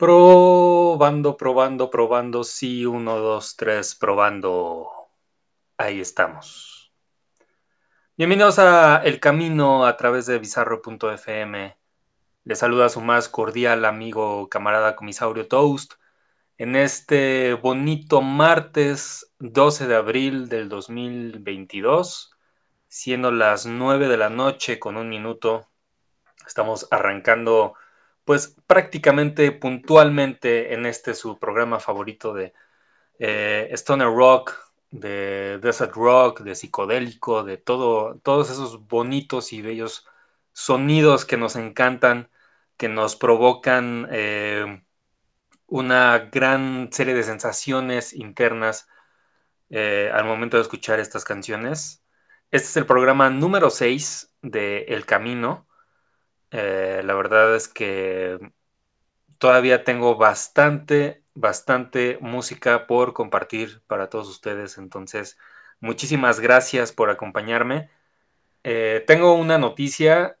Probando, probando, probando. Sí, uno, dos, tres, probando. Ahí estamos. Bienvenidos a El Camino a través de bizarro.fm. Les saluda su más cordial amigo, camarada comisaurio Toast. En este bonito martes 12 de abril del 2022, siendo las 9 de la noche con un minuto, estamos arrancando pues prácticamente puntualmente en este su programa favorito de eh, Stoner Rock, de Desert Rock, de psicodélico, de todo, todos esos bonitos y bellos sonidos que nos encantan, que nos provocan eh, una gran serie de sensaciones internas eh, al momento de escuchar estas canciones. Este es el programa número 6 de El Camino. Eh, la verdad es que todavía tengo bastante, bastante música por compartir para todos ustedes. Entonces, muchísimas gracias por acompañarme. Eh, tengo una noticia.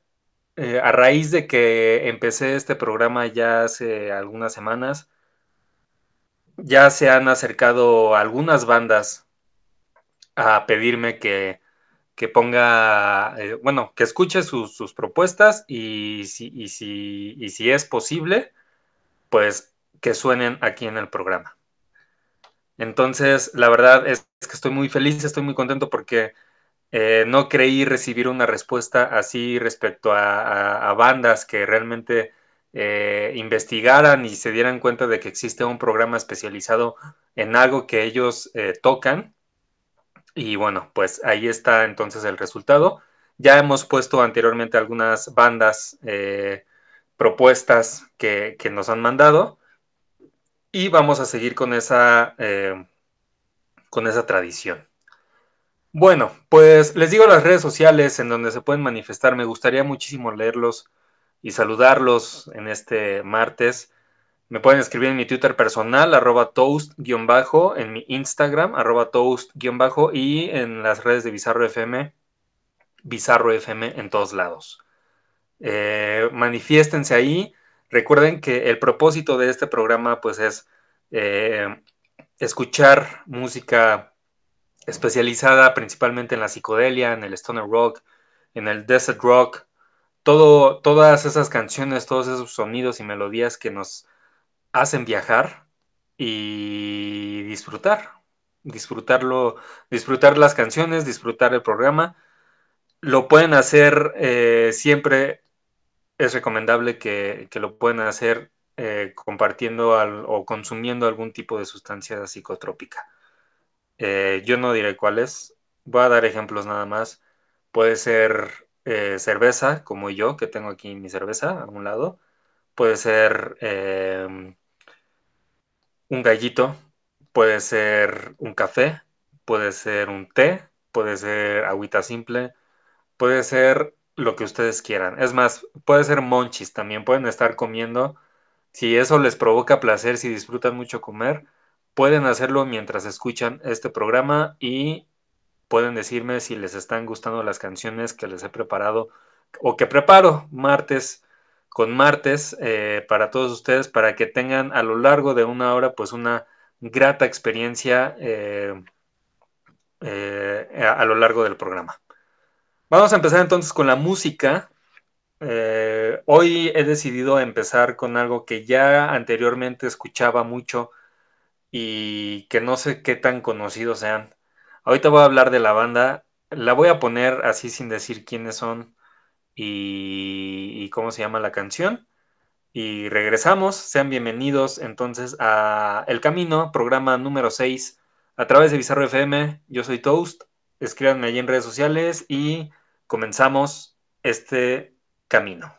Eh, a raíz de que empecé este programa ya hace algunas semanas, ya se han acercado algunas bandas a pedirme que que ponga, eh, bueno, que escuche sus, propuestas y si, si, si es posible, pues que suenen aquí en el programa. Entonces, la verdad es que estoy muy feliz, estoy muy contento porque eh, no creí recibir una respuesta así respecto a, bandas que realmente eh, investigaran y se dieran cuenta de que existe un programa especializado en algo que ellos tocan y bueno, pues ahí está entonces el resultado. Ya hemos puesto anteriormente algunas bandas eh, propuestas que, nos han mandado y vamos a seguir con esa, eh, con esa tradición. Bueno, pues les digo las redes sociales en donde se pueden manifestar. Me gustaría muchísimo leerlos y saludarlos en este martes. Me pueden escribir en mi Twitter personal, arroba toast-bajo, en mi Instagram, arroba toast-bajo, y en las redes de Bizarro FM, Bizarro FM en todos lados. Eh, manifiéstense ahí. Recuerden que el propósito de este programa pues es eh, escuchar música especializada principalmente en la psicodelia, en el stoner rock, en el desert rock, todo, todas esas canciones, todos esos sonidos y melodías que nos hacen viajar y disfrutar, disfrutarlo, disfrutar las canciones, disfrutar el programa. Lo pueden hacer eh, siempre, es recomendable que, lo pueden hacer eh, compartiendo o consumiendo algún tipo de sustancia psicotrópica. Eh, yo no diré cuáles, voy a dar ejemplos nada más. Puede ser cerveza, como yo, que tengo aquí mi cerveza a un lado. Puede ser em, un gallito, puede ser un café, puede ser un té, puede ser agüita simple, puede ser lo que ustedes quieran. Es más, puede ser monchis también, pueden estar comiendo. Si eso les provoca placer, si disfrutan mucho comer, pueden hacerlo mientras escuchan este programa y pueden decirme si les están gustando las canciones que les he preparado o que preparo martes con martes eh, para todos ustedes para que tengan a lo largo de una hora pues una grata experiencia eh, eh, a, lo largo del programa. Vamos a empezar entonces con la música. hoy he decidido empezar con algo que ya anteriormente escuchaba mucho y que no sé qué tan conocidos sean. Ahorita voy a hablar de la banda. La voy a poner así sin decir quiénes son y, cómo se llama la canción. Y regresamos, sean bienvenidos entonces a El Camino, programa número 6, a través de Bizarro FM. Yo soy Toast, escríbanme allí en redes sociales y comenzamos este camino.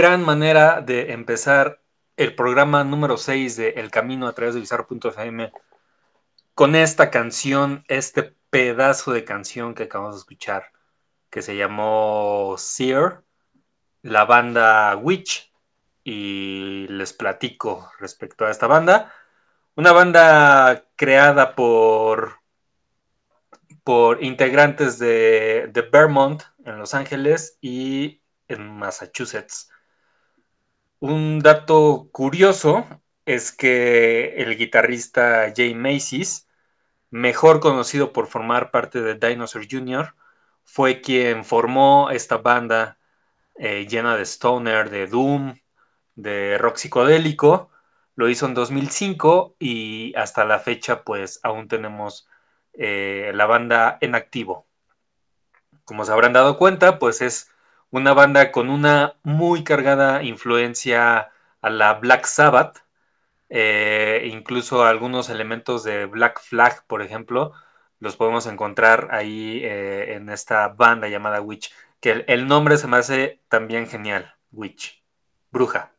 Gran manera de empezar el programa número 6 de El Camino a través de Bizarro.fm con esta canción, este pedazo de canción que acabamos de escuchar, que se llamó Sear, la banda Witch, y les platico respecto a esta banda. Una banda creada por, por integrantes de, de Vermont en Los Ángeles y en Massachusetts. Un dato curioso es que el guitarrista Jay Macy's, mejor conocido por formar parte de Dinosaur Jr., fue quien formó esta banda eh, llena de stoner, de doom, de rock psicodélico. Lo hizo en 2005 y hasta la fecha pues aún tenemos eh, la banda en activo. Como se habrán dado cuenta, pues es una banda con una muy cargada influencia a la Black Sabbath, eh, incluso algunos elementos de Black Flag, por ejemplo, los podemos encontrar ahí eh, en esta banda llamada Witch, que el, nombre se me hace también genial, Witch, bruja,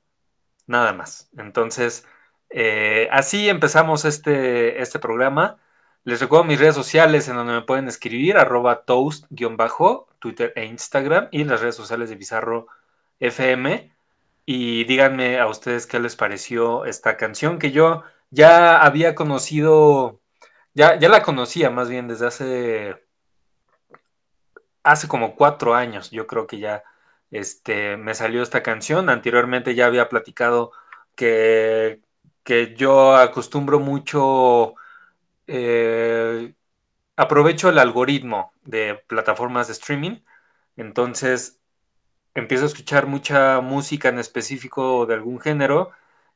nada más. Entonces, eh, así empezamos este, este programa. Les recuerdo mis redes sociales en donde me pueden escribir, arroba toast-bajo, Twitter e Instagram, y las redes sociales de Bizarro FM. Y díganme a ustedes qué les pareció esta canción que yo ya había conocido, ya, ya la conocía más bien desde hace, hace como cuatro años. Yo creo que ya este, me salió esta canción. Anteriormente ya había platicado que, que yo acostumbro mucho eh, aprovecho el algoritmo de plataformas de streaming, entonces empiezo a escuchar mucha música en específico de algún género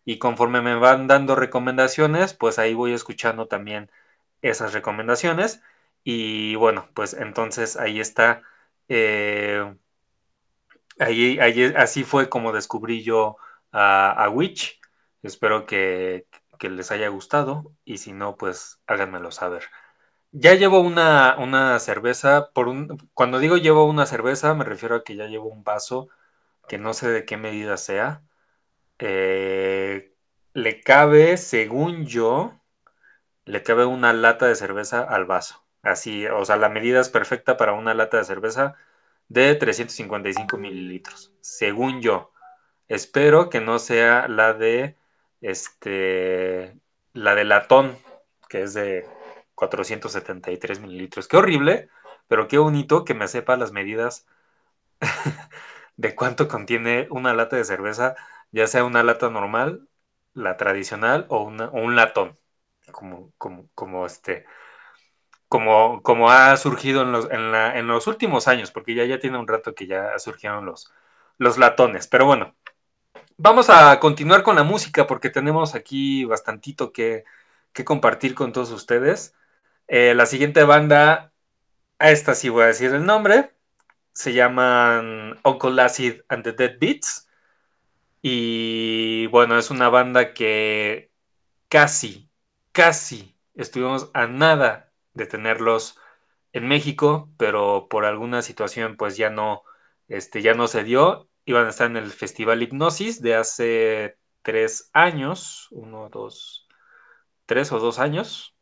y conforme me van dando recomendaciones, pues ahí voy escuchando también esas recomendaciones y bueno, pues entonces ahí está. Eh, ahí, así fue como descubrí yo a Witch. Espero que, que les haya gustado y si no, pues háganmelo saber. Ya llevo una, cerveza, por un, cuando digo llevo una cerveza me refiero a que ya llevo un vaso que no sé de qué medida sea. Eh, le cabe, según yo, le cabe una lata de cerveza al vaso. Así, o sea, la medida es perfecta para una lata de cerveza de 355 mililitros, según yo. Espero que no sea la de este, la de latón, que es de 473 mililitros. Qué horrible, pero qué bonito que me sepa las medidas de cuánto contiene una lata de cerveza, ya sea una lata normal, la tradicional o, un latón, como, como, este, como, como ha surgido en los, en, los últimos años, porque ya, ya tiene un rato que ya surgieron los, los latones. Pero bueno, Vamos a continuar con la música porque tenemos aquí bastantito que, compartir con todos ustedes. Eh, la siguiente banda, a esta sí voy a decir el nombre, se llaman Uncle Acid and the Dead Beats. Y bueno, es una banda que casi, casi estuvimos a nada de tenerlos en México, pero por alguna situación pues ya no, este, ya no se dio iban a estar en el Festival Hipnosis de hace tres años, uno, dos, tres o dos años.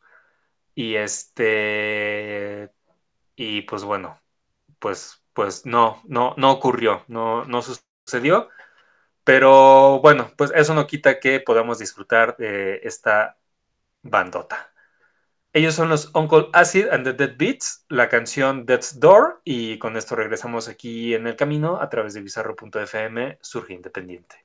Y este, y pues bueno, pues, pues no, no, no ocurrió, no, no sucedió. Pero bueno, pues eso no quita que podamos disfrutar de esta bandota. Ellos son los Uncle Acid and the Dead Beats, la canción Death's Door, y con esto regresamos aquí en el camino a través de bizarro.fm, Surge Independiente.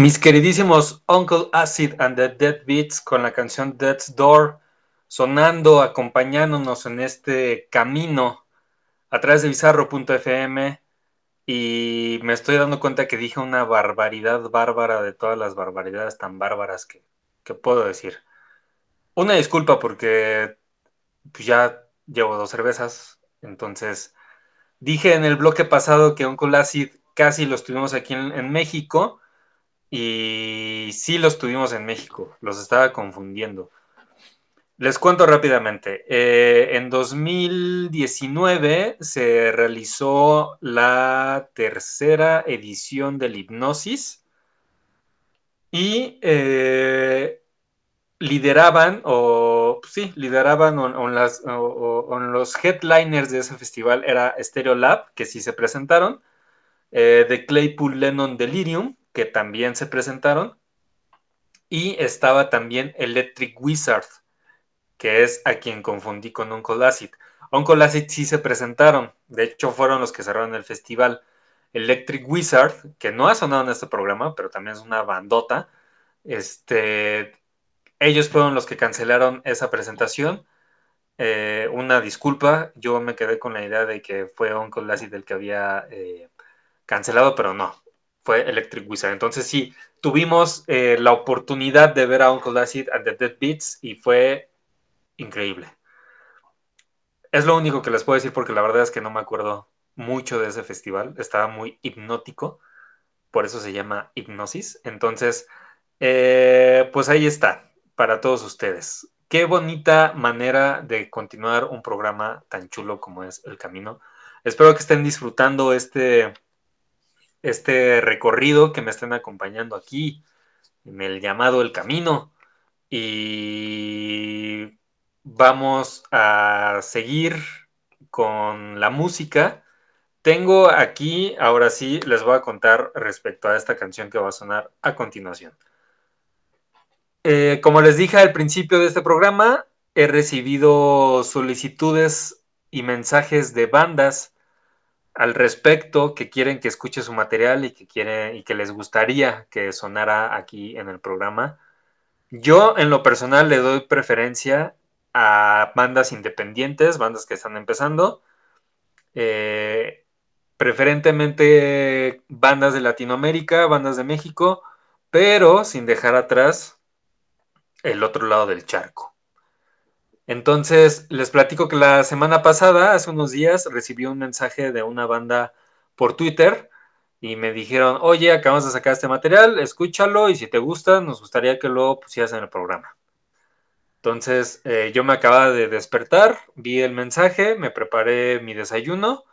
Mis queridísimos Uncle Acid and the Dead Beats con la canción Death's Door sonando, acompañándonos en este camino a través de bizarro.fm y me estoy dando cuenta que dije una barbaridad bárbara de todas las barbaridades tan bárbaras que, puedo decir. Una disculpa porque pues, ya llevo dos cervezas, entonces dije en el bloque pasado que Uncle Acid casi los tuvimos aquí en México y sí los tuvimos en México, los estaba confundiendo. Les cuento rápidamente. Eh, en 2019 se realizó la tercera edición del Hipnosis y eh, lideraban, o sí, lideraban las, los headliners de ese festival era Stereo Lab, que sí se presentaron, eh, de Claypool Lennon Delirium, que también se presentaron, y estaba también Electric Wizard, que es a quien confundí con Uncle Acid. Uncle Acid sí se presentaron, de hecho fueron los que cerraron el festival. Electric Wizard, que no ha sonado en este programa, pero también es una bandota, este, ellos fueron los que cancelaron esa presentación. Eh, una disculpa, yo me quedé con la idea de que fue Uncle Acid el que había eh, cancelado, pero no, fue Electric Wizard. Entonces sí, tuvimos eh, la oportunidad de ver a Uncle Acid at the Dead Beats y fue increíble. Es lo único que les puedo decir porque la verdad es que no me acuerdo mucho de ese festival. Estaba muy hipnótico, por eso se llama Hipnosis. Entonces, eh, pues ahí está, para todos ustedes. Qué bonita manera de continuar un programa tan chulo como es El Camino. Espero que estén disfrutando este este recorrido que me estén acompañando aquí en el llamado El Camino. Y vamos a seguir con la música. Tengo aquí, ahora sí, les voy a contar respecto a esta canción que va a sonar a continuación. Eh, como les dije al principio de este programa, he recibido solicitudes y mensajes de bandas al respecto, que quieren que escuche su material y que, y que les gustaría que sonara aquí en el programa. Yo en lo personal le doy preferencia a bandas independientes, bandas que están empezando, eh, preferentemente bandas de Latinoamérica, bandas de México, pero sin dejar atrás el otro lado del charco. Entonces, les platico que la semana pasada, hace unos días, recibí un mensaje de una banda por Twitter y me dijeron, oye, acabamos de sacar este material, escúchalo y si te gusta, nos gustaría que lo pusieras en el programa. Entonces, eh, yo me acababa de despertar, vi el mensaje, me preparé mi desayuno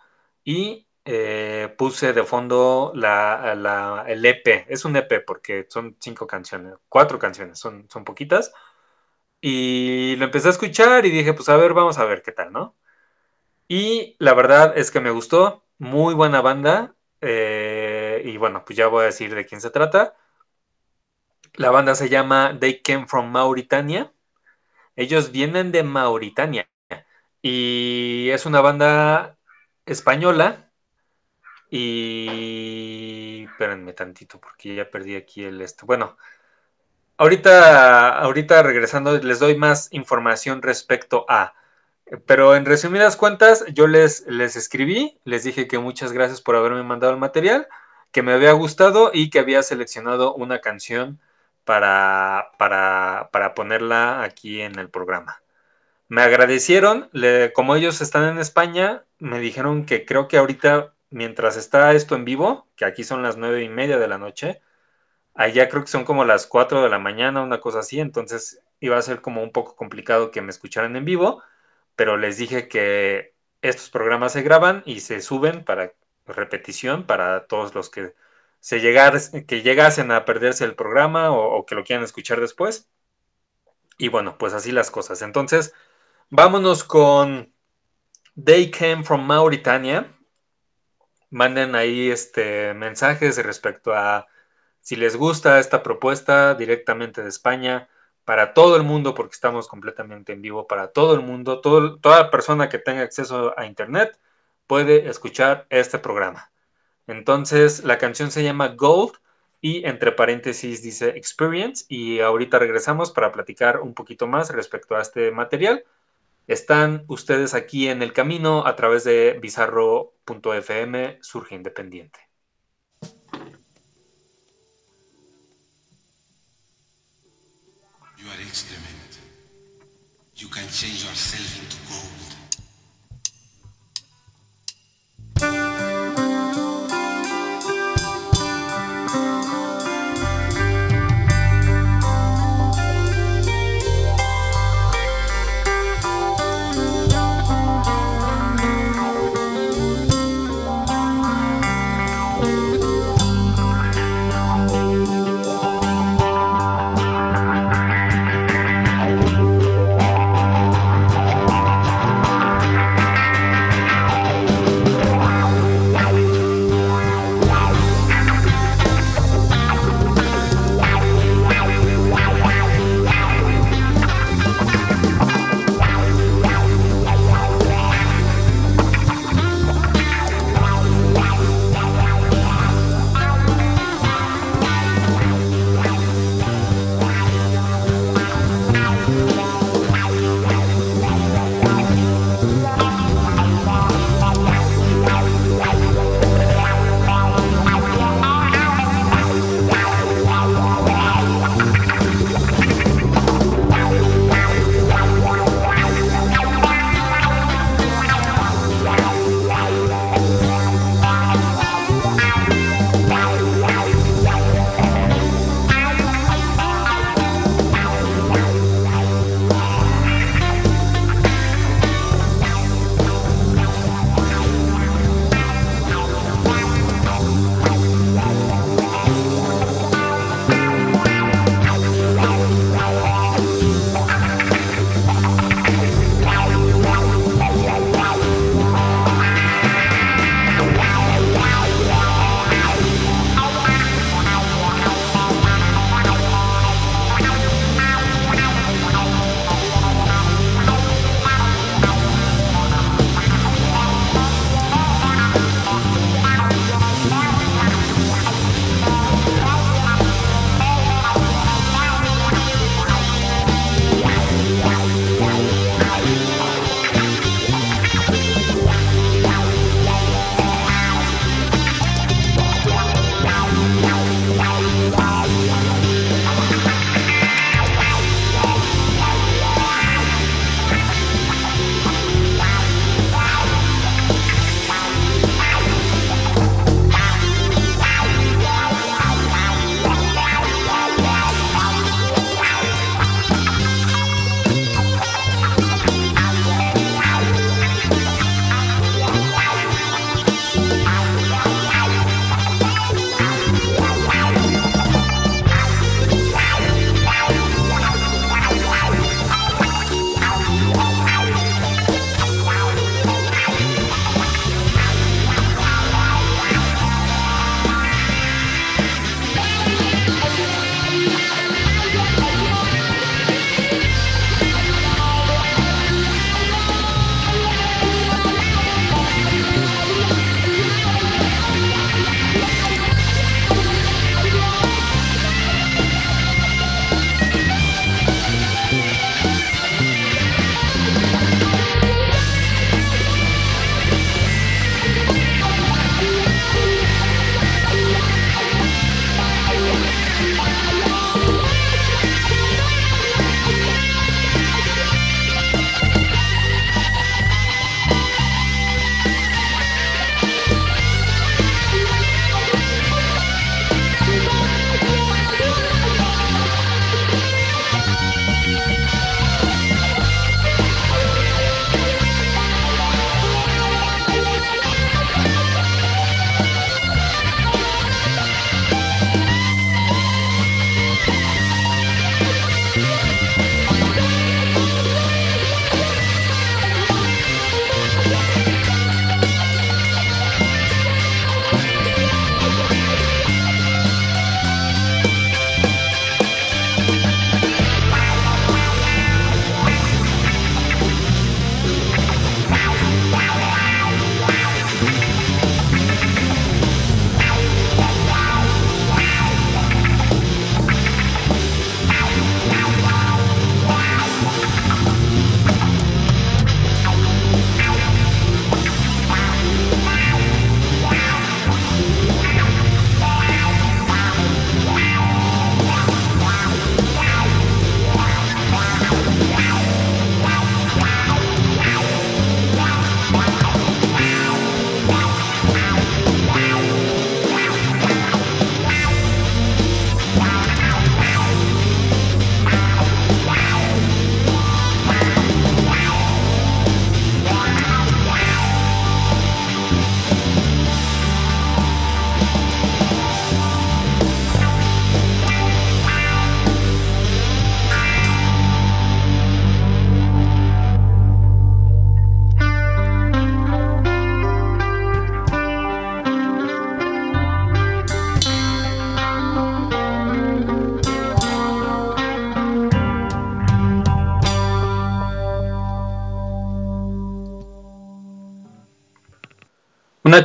y eh, puse de fondo la, el EP. Es un EP porque son cinco canciones, cuatro canciones, son, son poquitas y lo empecé a escuchar y dije, pues a ver, vamos a ver qué tal, ¿no? Y la verdad es que me gustó, muy buena banda. Eh, y bueno, pues ya voy a decir de quién se trata. La banda se llama They Came from Mauritania. Ellos vienen de Mauritania. Y es una banda española. Y espérenme tantito porque ya perdí aquí el esto. Bueno, Ahorita, ahorita regresando, les doy más información respecto a. Pero en resumidas cuentas, yo les, les escribí, les dije que muchas gracias por haberme mandado el material, que me había gustado y que había seleccionado una canción para, para, para ponerla aquí en el programa. Me agradecieron, como ellos están en España, me dijeron que creo que ahorita, mientras está esto en vivo, que aquí son las nueve y media de la noche, Allá creo que son como las 4 de la mañana, una cosa así, entonces iba a ser como un poco complicado que me escucharan en vivo, pero les dije que estos programas se graban y se suben para repetición para todos los que se que llegasen a perderse el programa o, que lo quieran escuchar después. Y bueno, pues así las cosas. Entonces, vámonos con They Came from Mauritania. Manden ahí este mensajes respecto a si les gusta esta propuesta directamente de España, para todo el mundo, porque estamos completamente en vivo, para todo el mundo, toda persona que tenga acceso a Internet puede escuchar este programa. Entonces, la canción se llama Gold y entre paréntesis dice experience y ahorita regresamos para platicar un poquito más respecto a este material. Están ustedes aquí en el camino a través de bizarro.fm Surge Independiente. You. You can change yourself into gold.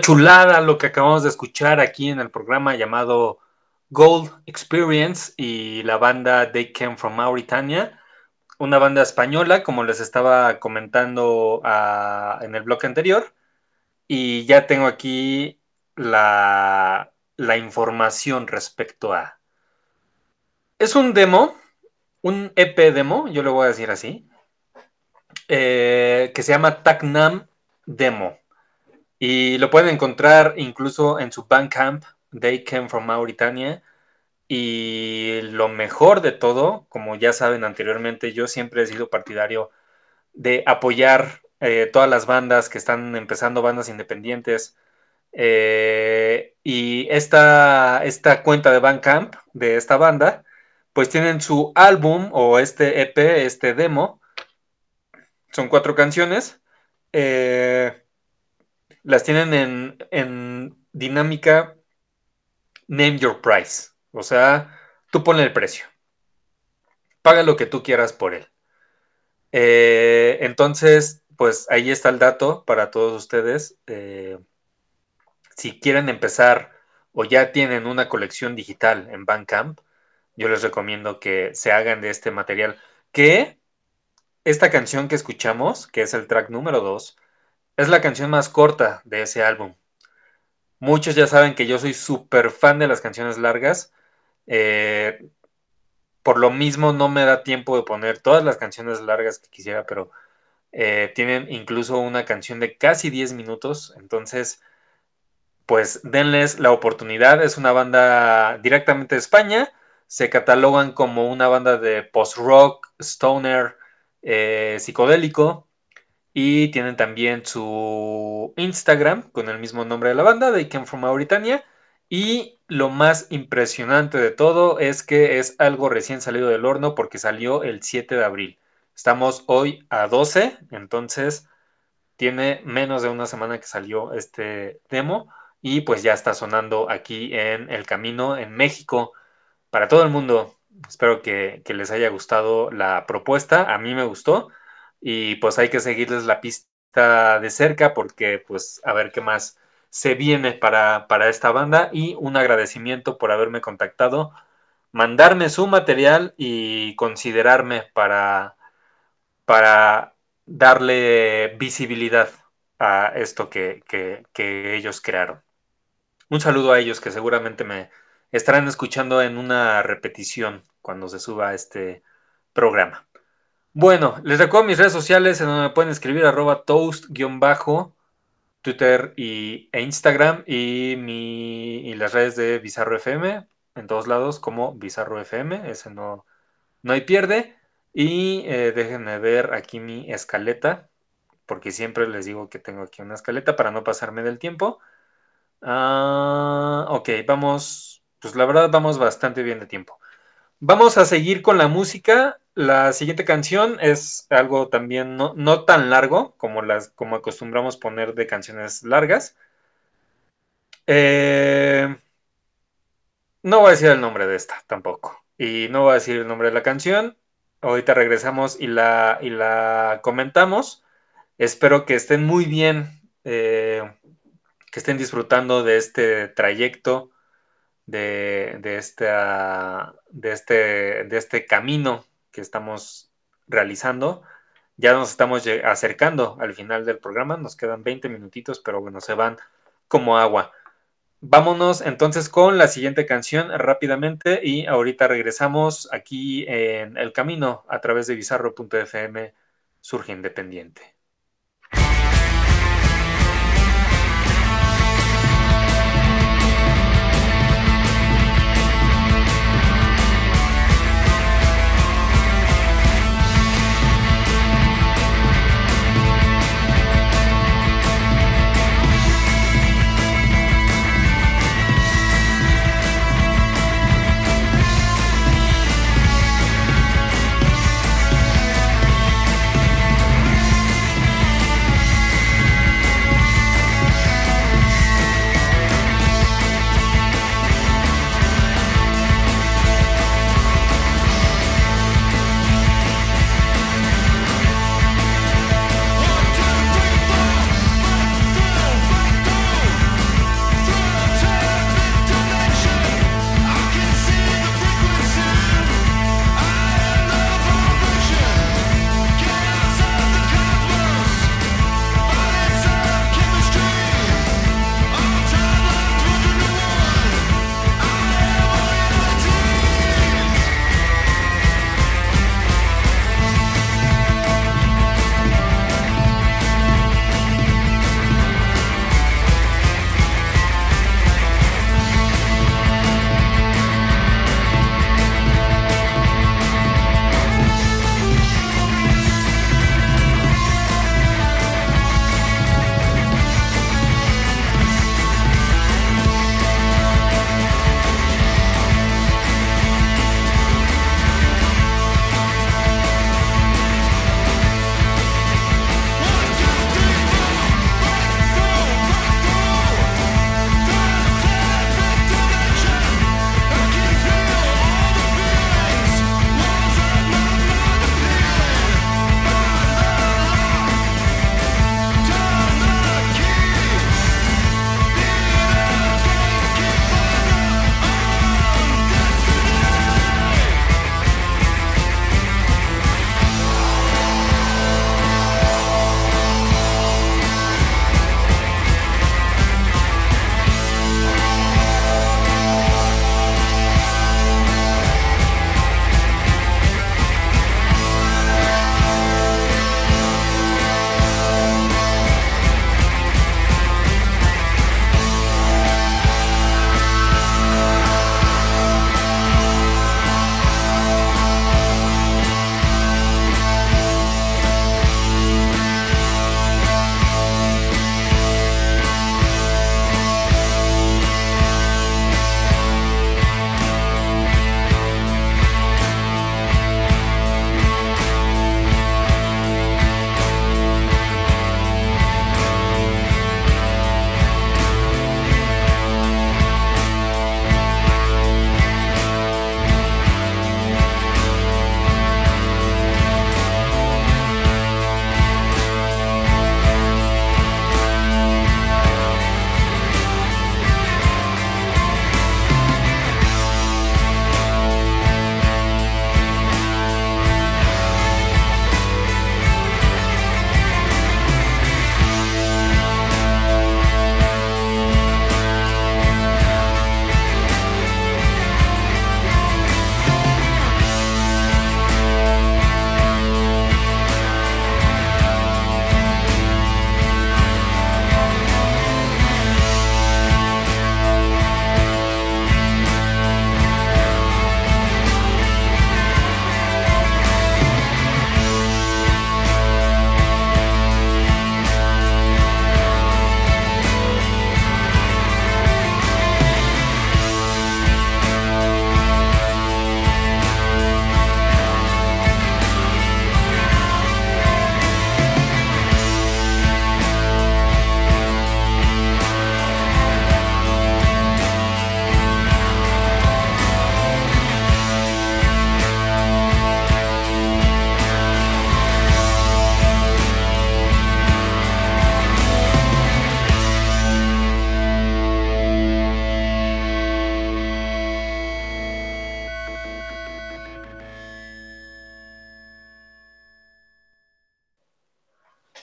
Chulada lo que acabamos de escuchar aquí en el programa llamado Gold Experience y la banda They Came from Mauritania, una banda española, como les estaba comentando uh, en el bloque anterior. Y ya tengo aquí la, información respecto a... Es un demo, un EP demo, yo le voy a decir así, eh, que se llama Taknam Demo. Y lo pueden encontrar incluso en su Bandcamp, They Came from Mauritania. Y lo mejor de todo, como ya saben anteriormente, yo siempre he sido partidario de apoyar eh, todas las bandas que están empezando, bandas independientes. Eh, y esta, esta cuenta de Bandcamp de esta banda, pues tienen su álbum o este EP, este demo. Son cuatro canciones. Eh, las tienen en, en dinámica name your price. O sea, tú ponle el precio. Paga lo que tú quieras por él. Eh, entonces, pues ahí está el dato para todos ustedes. Eh, si quieren empezar o ya tienen una colección digital en Bandcamp, yo les recomiendo que se hagan de este material. Que esta canción que escuchamos, que es el track número 2, es la canción más corta de ese álbum. Muchos ya saben que yo soy súper fan de las canciones largas. Eh, por lo mismo no me da tiempo de poner todas las canciones largas que quisiera, pero eh, tienen incluso una canción de casi 10 minutos. Entonces, pues denles la oportunidad. Es una banda directamente de España. Se catalogan como una banda de post-rock, stoner, eh, psicodélico. Y tienen también su Instagram con el mismo nombre de la banda, They Came From Mauritania. Y lo más impresionante de todo es que es algo recién salido del horno porque salió el 7 de abril. Estamos hoy a 12, entonces tiene menos de una semana que salió este demo y pues ya está sonando aquí en El Camino, en México, para todo el mundo. Espero que, que les haya gustado la propuesta, a mí me gustó y pues hay que seguirles la pista de cerca porque pues a ver qué más se viene para, para esta banda y un agradecimiento por haberme contactado, mandarme su material y considerarme para, para darle visibilidad a esto que, que, que ellos crearon. Un saludo a ellos que seguramente me estarán escuchando en una repetición cuando se suba este programa. Bueno, les recuerdo mis redes sociales en donde me pueden escribir arroba toast-bajo, Twitter y, e Instagram y, las redes de Bizarro FM en todos lados como Bizarro FM, ese no, no hay pierde. Y eh, déjenme ver aquí mi escaleta, porque siempre les digo que tengo aquí una escaleta para no pasarme del tiempo. Ah, ok, vamos, pues la verdad vamos bastante bien de tiempo. Vamos a seguir con la música. La siguiente canción es algo también no, no tan largo como, las, como acostumbramos poner de canciones largas. Eh, no voy a decir el nombre de esta tampoco. Y no voy a decir el nombre de la canción. Ahorita regresamos y la, y la comentamos. Espero que estén muy bien, eh, que estén disfrutando de este trayecto de, de, esta, de, este, de este camino que estamos realizando. Ya nos estamos acercando al final del programa, nos quedan 20 minutitos, pero bueno, se van como agua. Vámonos entonces con la siguiente canción rápidamente y ahorita regresamos aquí en El Camino a través de bizarro.fm Surge Independiente.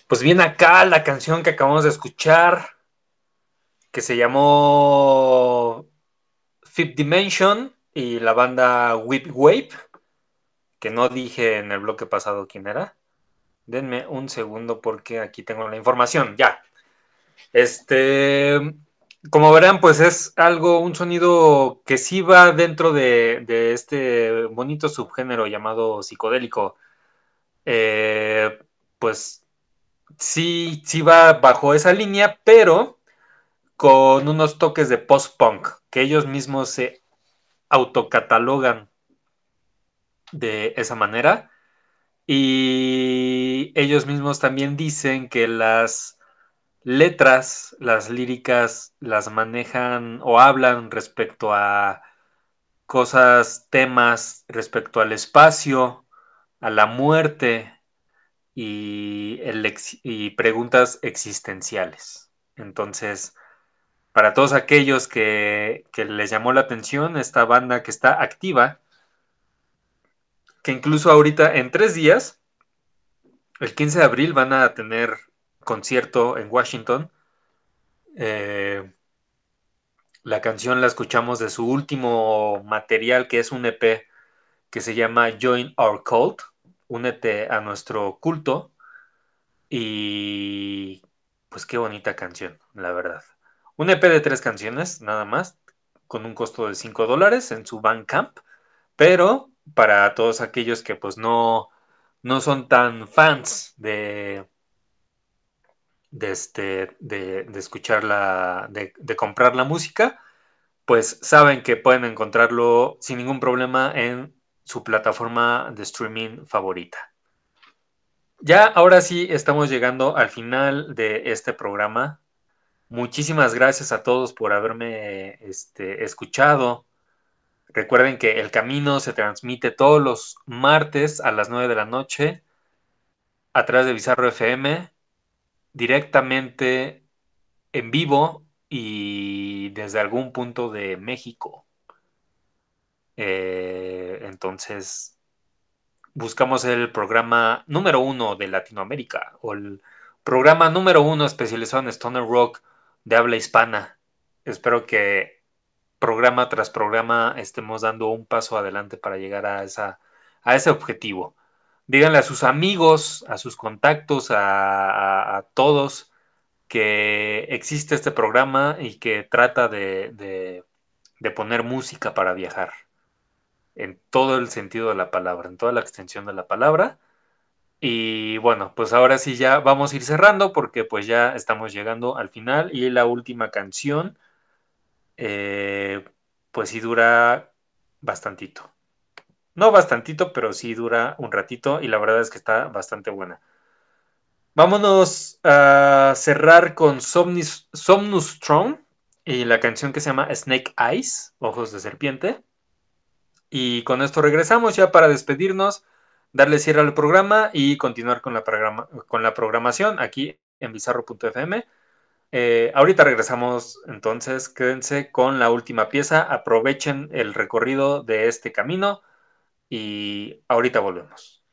Pues viene acá la canción que acabamos de escuchar, que se llamó Fifth Dimension y la banda Whip Wave, que no dije en el bloque pasado quién era. Denme un segundo porque aquí tengo la información. Ya. Este, como verán, pues es algo, un sonido que sí va dentro de, este bonito subgénero llamado psicodélico. Eh, pues sí, sí va bajo esa línea, pero con unos toques de post-punk, que ellos mismos se autocatalogan de esa manera. Y ellos mismos también dicen que las letras, las líricas, las manejan o hablan respecto a cosas, temas respecto al espacio, a la muerte y, preguntas existenciales. Entonces, para todos aquellos que, que, les llamó la atención esta banda que está activa, que incluso ahorita en tres días, el 15 de abril van a tener concierto en Washington. Eh, la canción la escuchamos de su último material, que es un EP que se llama Join Our Cult, únete a nuestro culto. Y pues qué bonita canción, la verdad. Un EP de tres canciones, nada más, con un costo de 5 dólares en su Bandcamp, pero para todos aquellos que pues no, no son tan fans de, de, este, de, de escuchar la, de, de, comprar la música, pues saben que pueden encontrarlo sin ningún problema en su plataforma de streaming favorita. Ya ahora sí estamos llegando al final de este programa. Muchísimas gracias a todos por haberme este, escuchado. Recuerden que El Camino se transmite todos los martes a las 9 de la noche a través de Bizarro FM, directamente en vivo y desde algún punto de México. Eh, entonces, buscamos el programa número uno de Latinoamérica o el programa número uno especializado en Stoner Rock de habla hispana. Espero que programa tras programa estemos dando un paso adelante para llegar a, esa, a ese objetivo. Díganle a sus amigos, a sus contactos, a, todos que existe este programa y que trata de, de poner música para viajar en todo el sentido de la palabra, en toda la extensión de la palabra. Y bueno, pues ahora sí ya vamos a ir cerrando porque pues ya estamos llegando al final y la última canción eh, pues sí dura bastantito. No bastantito, pero sí dura un ratito y la verdad es que está bastante buena. Vámonos a cerrar con Somnus, Somnus Strong y la canción que se llama Snake Eyes, Ojos de Serpiente. Y con esto regresamos ya para despedirnos darle cierre al programa y continuar con la, programación aquí en bizarro.fm. Eh, ahorita regresamos, entonces quédense con la última pieza, aprovechen el recorrido de este camino y ahorita volvemos.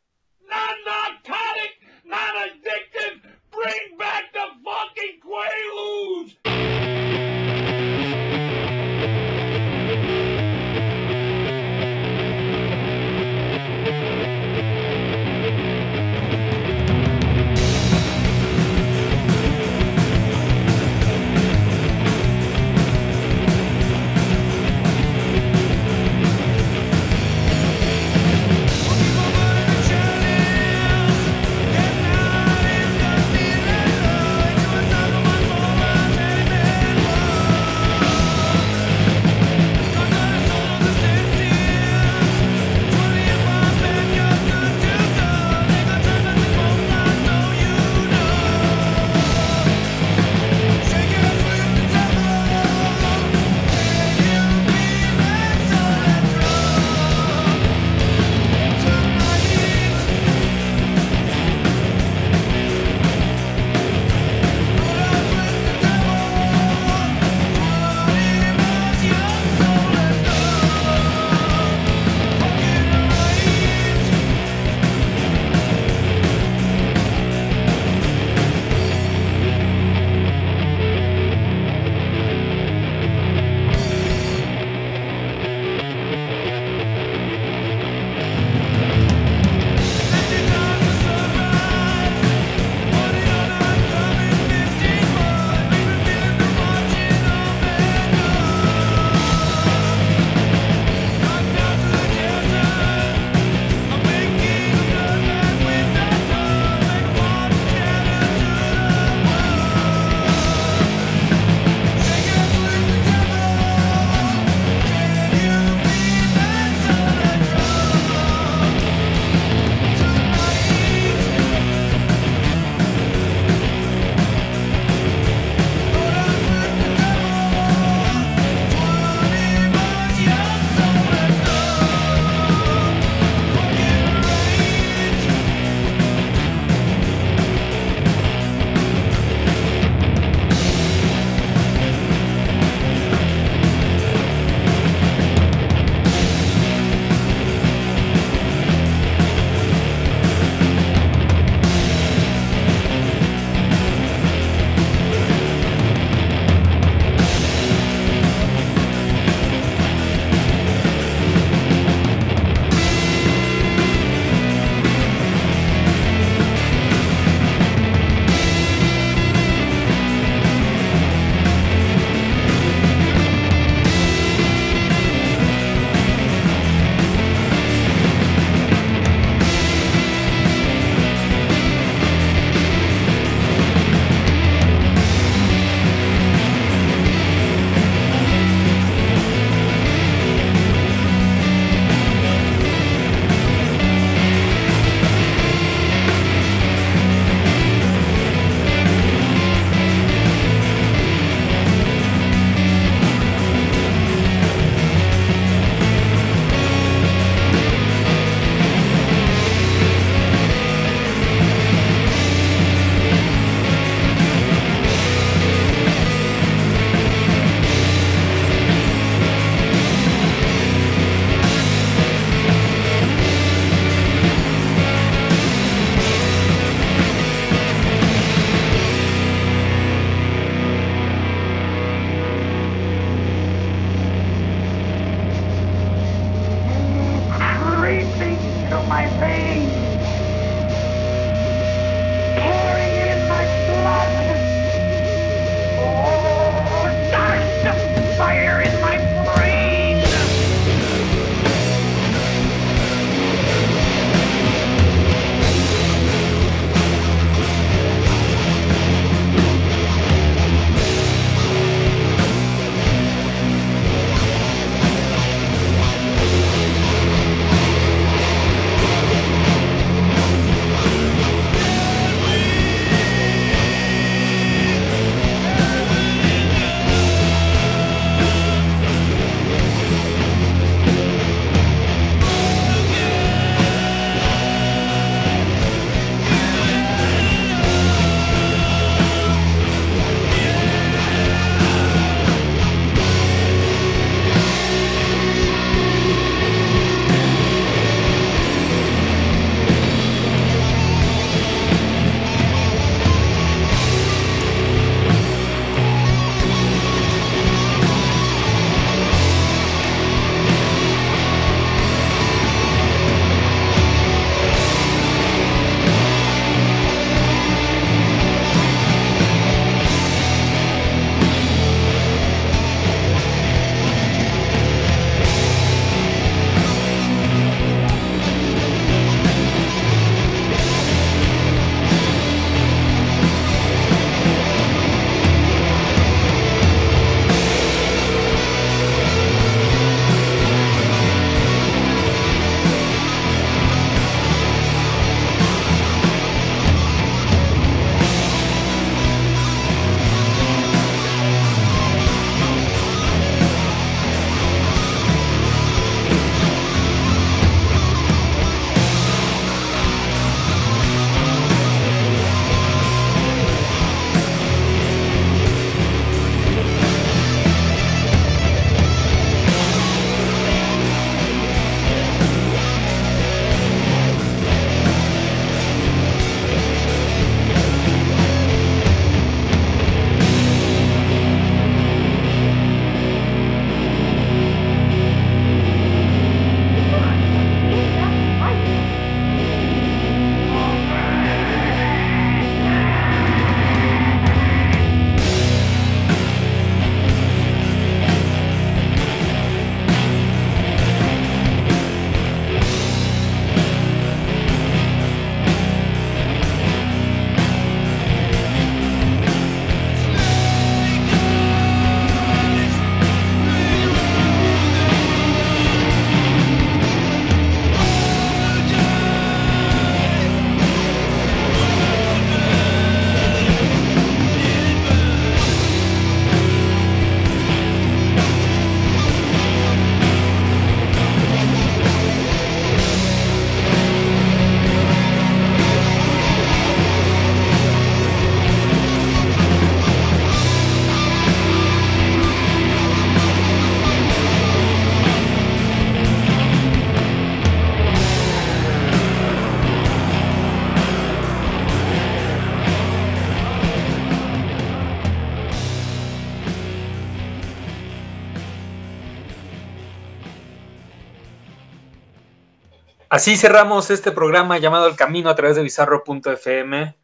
Así cerramos este programa llamado El Camino a través de bizarro.fm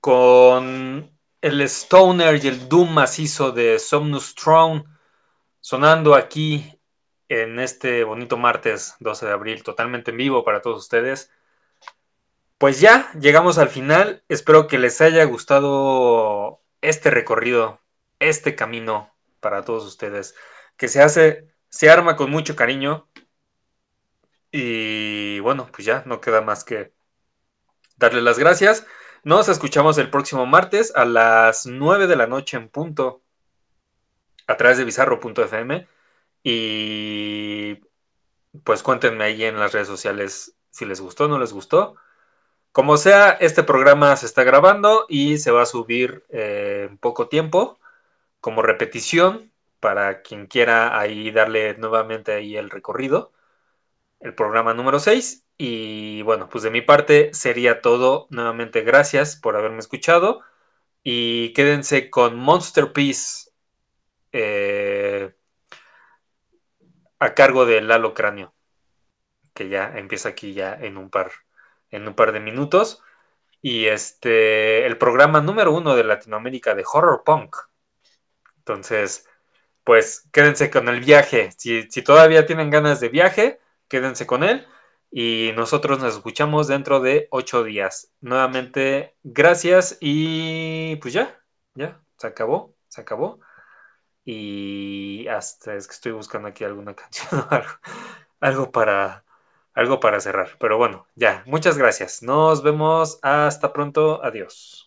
con el stoner y el doom macizo de Somnus Throne sonando aquí en este bonito martes 12 de abril, totalmente en vivo para todos ustedes. Pues ya llegamos al final. Espero que les haya gustado este recorrido, este camino para todos ustedes, que se hace, se arma con mucho cariño. Y bueno, pues ya no queda más que darles las gracias. Nos escuchamos el próximo martes a las 9 de la noche en punto a través de bizarro.fm y pues cuéntenme ahí en las redes sociales si les gustó o no les gustó. Como sea, este programa se está grabando y se va a subir eh, en poco tiempo como repetición para quien quiera ahí darle nuevamente ahí el recorrido el programa número 6. Y bueno, pues de mi parte sería todo. Nuevamente gracias por haberme escuchado. Y quédense con Monster Peace eh, a cargo de Lalo Cráneo, que ya empieza aquí ya en un par en un par de minutos. Y este, el programa número uno de Latinoamérica de horror punk. Entonces, pues quédense con el viaje. Si, si todavía tienen ganas de viaje, quédense con él. Y nosotros nos escuchamos dentro de ocho días. Nuevamente, gracias y pues ya, ya, se acabó, se acabó. Y hasta es que estoy buscando aquí alguna canción o algo, algo para algo para cerrar. Pero bueno, ya, muchas gracias. Nos vemos hasta pronto. Adiós.